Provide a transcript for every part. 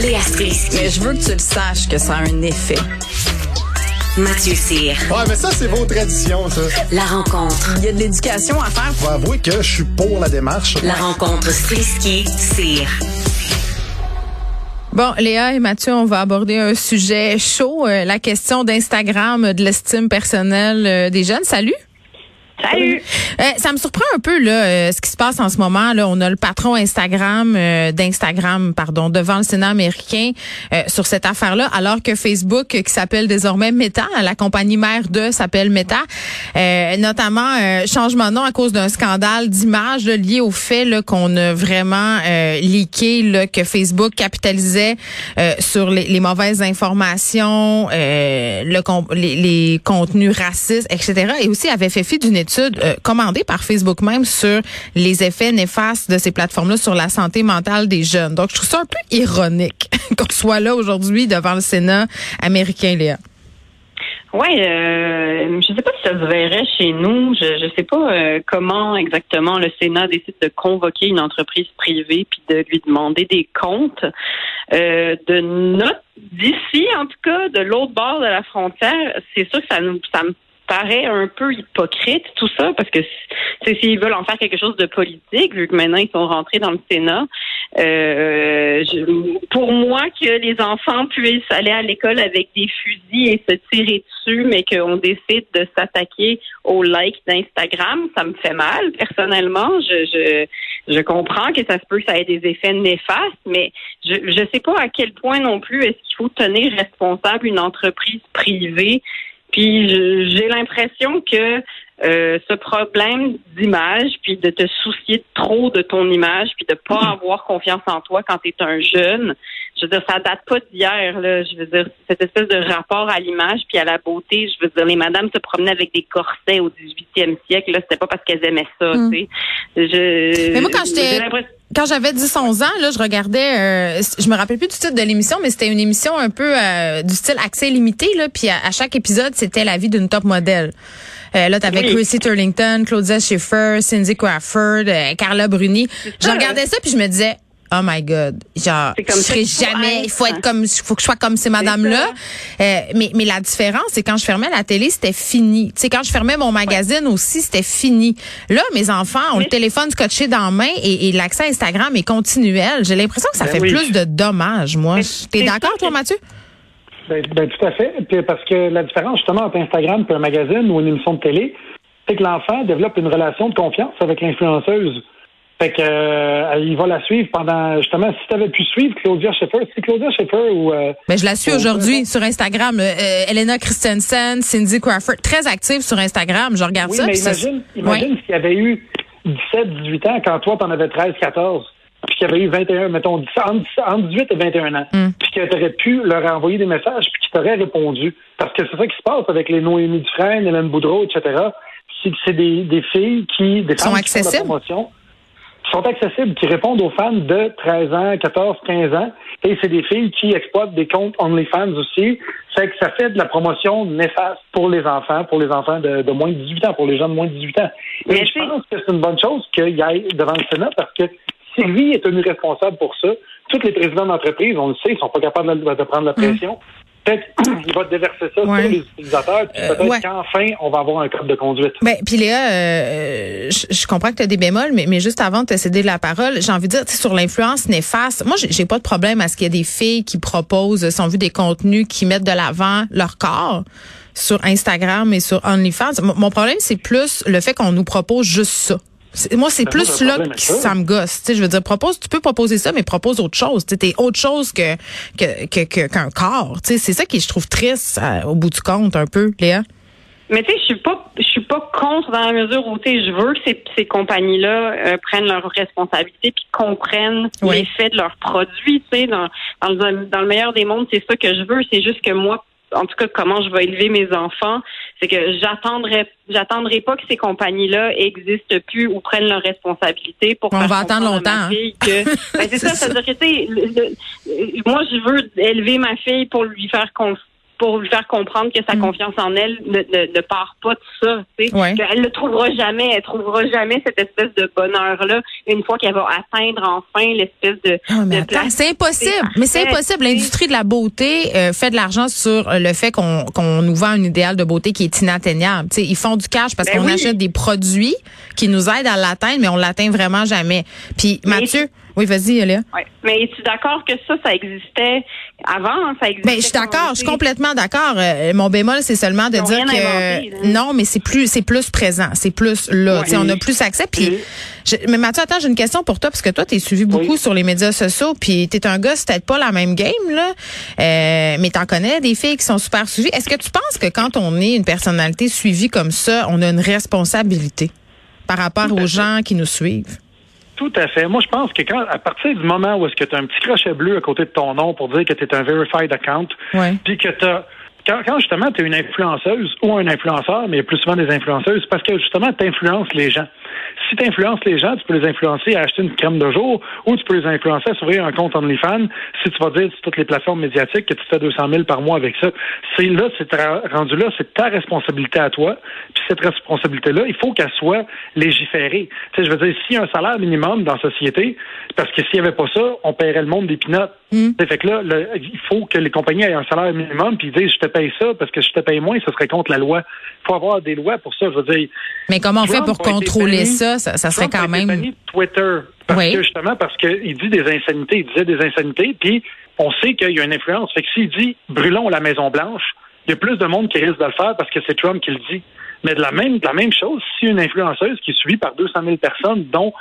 Léa Strisky. Mais je veux que tu le saches que ça a un effet. Mathieu Cyr. Ouais, mais ça, c'est vos traditions, ça. La rencontre. Il y a de l'éducation à faire. Faut avouer que je suis pour la démarche. La rencontre Strisky-Cyr. Bon, Léa et Mathieu, on va aborder un sujet chaud, euh, la question d'Instagram, de l'estime personnelle euh, des jeunes. Salut. Salut. Euh, ça me surprend un peu là euh, ce qui se passe en ce moment là. On a le patron Instagram euh, d'Instagram pardon devant le Sénat américain sur cette affaire-là, alors que Facebook qui s'appelle désormais Meta, la compagnie mère de s'appelle Meta, notamment changement de nom à cause d'un scandale d'image lié au fait qu'on a vraiment leaké là, que Facebook capitalisait sur les, les, mauvaises informations, le, les, les contenus racistes, etc. Et aussi avait fait fi d'une étude euh, commandée par Facebook même sur les effets néfastes de ces plateformes-là sur la santé mentale des jeunes. Donc, je trouve ça un peu ironique qu'on soit là aujourd'hui devant le Sénat américain, Léa. Oui, euh, je ne sais pas si ça se verrait chez nous. Je ne sais pas euh, comment exactement le Sénat décide de convoquer une entreprise privée puis de lui demander des comptes. de notre d'ici, en tout cas, de l'autre bord de la frontière, c'est sûr que ça nous ça me paraît un peu hypocrite tout ça parce que s'ils veulent en faire quelque chose de politique vu que maintenant ils sont rentrés dans le Sénat euh, pour moi que les enfants puissent aller à l'école avec des fusils et se tirer dessus mais qu'on décide de s'attaquer aux likes d'Instagram ça me fait mal. Personnellement je, je je comprends que ça se peut ça ait des effets néfastes mais je je sais pas à quel point non plus est-ce qu'il faut tenir responsable une entreprise privée puis j'ai l'impression que euh, ce problème d'image, puis de te soucier trop de ton image, puis de pas avoir confiance en toi quand tu es un jeune, je veux dire, ça date pas d'hier, là. Je veux dire, cette espèce de rapport à l'image puis à la beauté, je veux dire, les madames se promenaient avec des corsets au 18e siècle, là. C'était pas parce qu'elles aimaient ça, mm. tu sais. Je, mais moi, quand j'étais quand j'avais 10-11 ans, là, je regardais, euh, je me rappelle plus du titre de l'émission, mais c'était une émission un peu euh, du style accès limité, là, puis à, chaque épisode, c'était la vie d'une top modèle. Euh, là, t'avais oui. Chrissy Turlington, Claudia Schiffer, Cindy Crawford, euh, Carla Bruni. Je regardais ça, puis je me disais, oh my god. Genre je serai jamais il faut être comme il faut que je sois comme ces madames là euh, mais mais la différence c'est quand je fermais la télé c'était fini. Tu sais quand je fermais mon magazine aussi c'était fini. Là mes enfants ont le téléphone scotché dans la main et, l'accès à Instagram est continuel. J'ai l'impression que ça ben fait plus de dommages moi. T'es d'accord toi Mathieu? Ben, ben, tout à fait. Parce que la différence justement entre Instagram et un magazine ou une émission de télé c'est que l'enfant développe une relation de confiance avec l'influenceuse fait que euh, il va la suivre pendant justement si tu avais pu suivre Claudia Schiffer, c'est Claudia Schiffer ou euh, Mais je la suis aujourd'hui sur Instagram, euh, Elena Christensen, Cindy Crawford, très active sur Instagram, je regarde oui, ça. Mais imagine, imagine s'il y avait eu 17, 18 ans quand toi t'en avais 13, 14 puis qu'il y avait eu 21, mettons, entre 18 et 21 ans, mm. puis que tu aurais pu leur envoyer des messages, puis qu'ils t'auraient répondu. Parce que c'est ça qui se passe avec les Noémie Dufresne, Hélène Boudreau, etc. C'est des, des filles qui, des sont accessibles. promotion, sont accessibles, qui répondent aux fans de 13 ans, 14, 15 ans. Et c'est des filles qui exploitent des comptes OnlyFans aussi. C'est que ça fait de la promotion néfaste pour les enfants, pour les enfants de, de moins de 18 ans, pour les gens de moins de 18 ans. Et je pense que c'est une bonne chose qu'il aille devant le Sénat parce que Sylvie est tenue responsable pour ça. Tous les présidents d'entreprise, on le sait, ils sont pas capables de, de prendre la pression. Peut-être qu'il va déverser ça sur les utilisateurs, puis peut-être euh, qu'enfin, on va avoir un code de conduite. Ben, puis Léa, euh, je, comprends que tu as des bémols, mais, mais juste avant de te céder la parole, j'ai envie de dire, sur l'influence néfaste, moi, j'ai pas de problème à ce qu'il y ait des filles qui proposent, si on veut, des contenus qui mettent de l'avant leur corps sur Instagram et sur OnlyFans. Mon problème, c'est plus le fait qu'on nous propose juste ça. Moi, c'est plus là que ça me gosse. je veux dire, propose, tu peux proposer ça, mais propose autre chose. Tu es autre chose que qu'un que, que, corps. C'est ça qui je trouve triste euh, au bout du compte un peu, Léa. Mais tu sais, je suis pas, je suis pas contre dans la mesure où tu sais, je veux que ces, ces compagnies-là euh, prennent leurs responsabilités puis comprennent l'effet de leurs produits. Tu sais, dans, dans le, dans le meilleur des mondes, c'est ça que je veux. C'est juste que moi, en tout cas, comment je vais élever mes enfants, c'est que j'attendrai, j'attendrai pas que ces compagnies-là existent plus ou prennent leurs responsabilités pour. On va attendre longtemps. Hein. Que, ben, c'est ça, ça dire que, moi, je veux élever ma fille pour lui faire confiance pour lui faire comprendre que sa confiance en elle ne, ne, ne part pas de ça. Tu sais. Ouais. Elle ne trouvera jamais, elle trouvera jamais cette espèce de bonheur-là une fois qu'elle va atteindre enfin l'espèce de. Ah, de place- c'est impossible. Mais c'est impossible. L'industrie de la beauté euh, fait de l'argent sur euh, le fait qu'on qu'on nous vend un idéal de beauté qui est inatteignable. Tu sais, ils font du cash parce Ben qu'on oui. achète des produits qui nous aident à l'atteindre, mais on l'atteint vraiment jamais. Puis Mais- Mathieu, oui, vas-y, Léa. Ouais. Mais es-tu d'accord que ça, ça existait avant? Ça existait Ben, je suis d'accord, je suis tu complètement d'accord. Euh, mon bémol, c'est seulement de dire inventé, que non, mais c'est plus, c'est plus présent, c'est plus là. Tu on a plus accès. Puis, mais Mathieu, attends, j'ai une question pour toi parce que toi, t'es suivi beaucoup Oui. sur les médias sociaux. Puis, t'es un gars, c'est peut-être pas la même game là, euh, mais t'en connais des filles qui sont super suivies. Est-ce que tu penses que quand on est une personnalité suivie comme ça, on a une responsabilité par rapport aux gens qui nous suivent? Tout à fait. Moi, je pense que quand, à partir du moment où est-ce que tu as un petit crochet bleu à côté de ton nom pour dire que tu es un verified account, puis que tu quand, quand justement tu es une influenceuse ou un influenceur, mais il y a plus souvent des influenceuses, parce que justement tu influences les gens. Si tu influences les gens, tu peux les influencer à acheter une crème de jour ou tu peux les influencer à s'ouvrir un compte OnlyFans si tu vas dire sur toutes les plateformes médiatiques que tu fais 200 000 par mois avec ça. C'est là, c'est rendu là, c'est ta responsabilité à toi. Puis cette responsabilité-là, il faut qu'elle soit légiférée. Tu sais, je veux dire, s'il y a un salaire minimum dans la société, parce que s'il n'y avait pas ça, on paierait le monde des pinottes. Mm. Fait que là, le- il faut que les compagnies aient un salaire minimum puis ils disent je te paye ça parce que je te paye moins, ce serait contre la loi. Il faut avoir des lois pour ça. Je veux dire, Mais comment on fait pour contrôler banni. Ça? Ça, ça serait quand même. banni de Twitter parce Oui. que justement parce qu'il dit des insanités, il disait des insanités, puis on sait qu'il y a une influence. Fait que s'il dit brûlons la Maison Blanche, il y a plus de monde qui risque de le faire parce que c'est Trump qui le dit. Mais de la même de la même chose, si une influenceuse qui est suivie par 200 000 personnes, dont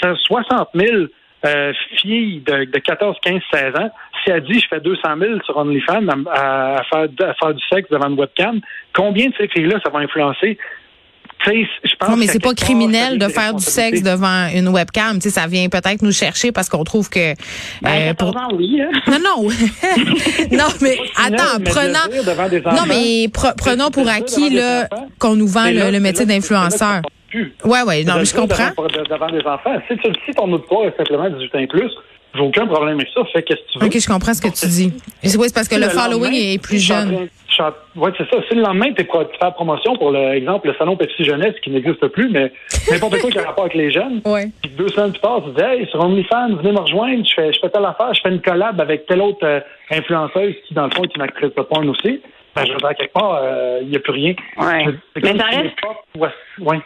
60 000 euh, filles de, de 14, 15, 16 ans, si elle dit je fais 200 000 sur OnlyFans à, à, faire, à faire du sexe devant une webcam, combien de ces filles-là ça va influencer? Je pense Non, mais c'est pas criminel de faire du sexe devant une webcam. Tu sais, ça vient peut-être nous chercher parce qu'on trouve que. Ben, euh, 14 ans, oui. hein. Non, non. non, mais attends, de des Non, mais pre- prenons pour acquis là qu'on nous vend là- le, métier d'influenceur. Ouais, ouais, non, mais je comprends. Devant, de- devant des enfants. Si, tu, si ton auditoire est simplement 18 ans plus, j'ai aucun problème avec ça. Fais qu'est-ce que tu veux. Ok, je comprends ce que tu dis. Oui, c'est parce que le lendemain, following est plus jeune. Ouais, c'est ça. Si le lendemain, tu fais la promotion pour l'exemple, le salon Pepsi Jeunesse qui n'existe plus, mais n'importe quoi qui a rapport avec les jeunes. Ouais. Puis deux semaines plus tard, tu dis Hey, sur OnlyFans, venez me rejoindre, je fais, je fais telle affaire, je fais une collab avec telle autre euh, influenceuse qui, dans le fond, est une actrice de porn aussi. Ben, je veux dire, quelque part, euh, il n'y a plus rien. Ouais. Mais comme ça si reste- l'époque- ouais, ouais.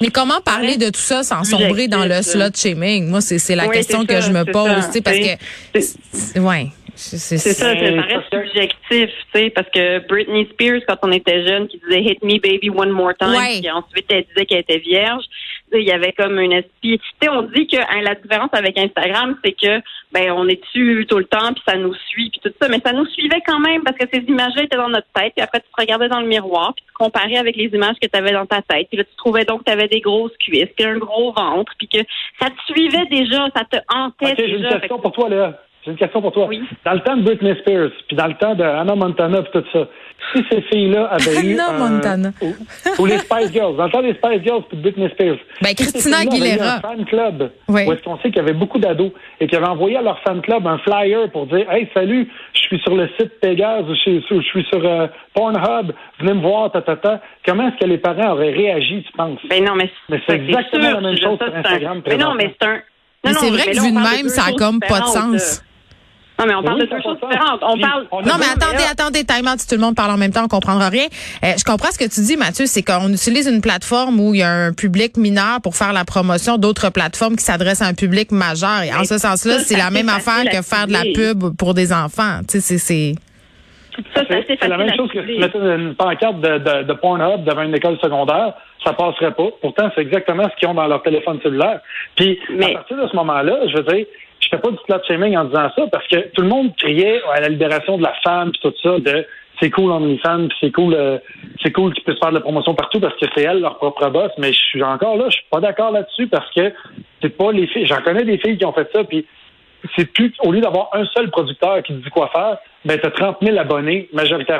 Mais comment parler de tout ça sans sombrer dans le slut shaming? Moi, c'est c'est la question c'est que ça, je me pose, tu sais, parce C'est- que. c'est- c'est- Ouais. C'est C'est ça, ça reste subjectif, tu sais, parce que Britney Spears, quand on était jeune, qui disait Hit me baby one more time, Ouais. puis ensuite elle disait qu'elle était vierge, il y avait comme une esprit. Tu sais, on dit que hein, la différence avec Instagram, c'est que ben on est dessus tout le temps, puis ça nous suit, puis tout ça, mais ça nous suivait quand même parce que ces images-là étaient dans notre tête, puis après tu te regardais dans le miroir, puis tu comparais avec les images que tu avais dans ta tête, puis là tu trouvais donc que tu avais des grosses cuisses, puis un gros ventre, puis que ça te suivait déjà, ça te hantait Ok, j'ai une déjà. Fait question que- pour toi, Léa. J'ai une question pour toi. Oui. Dans le temps de Britney Spears, puis dans le temps de Hannah Montana, puis tout ça, si ces filles-là avaient eu... Hannah un- Montana. Ou, ou les Spice Girls, dans le temps des Spice Girls puis de Britney Spears. Ben, si Christina eu Aguilera. un fan club, Oui. où est-ce qu'on sait qu'il y avait beaucoup d'ados, et qui avaient envoyé à leur fan club un flyer pour dire « Hey, salut, je suis sur le site Pégase, ou je suis, je suis sur euh, Pornhub, venez me voir, ta, ta, ta. » Comment est-ce que les parents auraient réagi, tu penses? Ben non, mais, Mais c'est exactement sûr, la même chose ça, sur c'est Instagram, Un... Mais non, mais c'est un. Non, Mais c'est vrai que vu de même, ça a comme pas de sens. Non, mais on parle Oui, de deux choses différentes. On parle. on Non, mais attendez, attendez, time out. Si tout le monde parle en même temps, on comprendra rien. Euh, je comprends ce que tu dis, Mathieu, c'est qu'on utilise une plateforme où il y a un public mineur pour faire la promotion d'autres plateformes qui s'adressent à un public majeur. Et en ce sens-là, c'est la même affaire que faire de la pub pour des enfants. Tu sais, c'est, c'est... Ça, c'est assez C'est la même chose que si tu cibler. mettais une pancarte de, de, de Pornhub devant une école secondaire, ça passerait pas. Pourtant, c'est exactement ce qu'ils ont dans leur téléphone cellulaire. Puis, Mais- à partir de ce moment-là, je veux dire, je fais pas du slut shaming en disant ça parce que tout le monde criait à la libération de la femme puis tout ça de c'est cool OnlyFans puis c'est cool euh, c'est cool qu'ils puissent faire de la promotion partout parce que c'est elles leur propre boss mais je suis encore là je suis pas d'accord là-dessus parce que c'est pas les filles j'en connais des filles qui ont fait ça puis c'est plus au lieu d'avoir un seul producteur qui te dit quoi faire ben t'as 30 000 abonnés majoritairement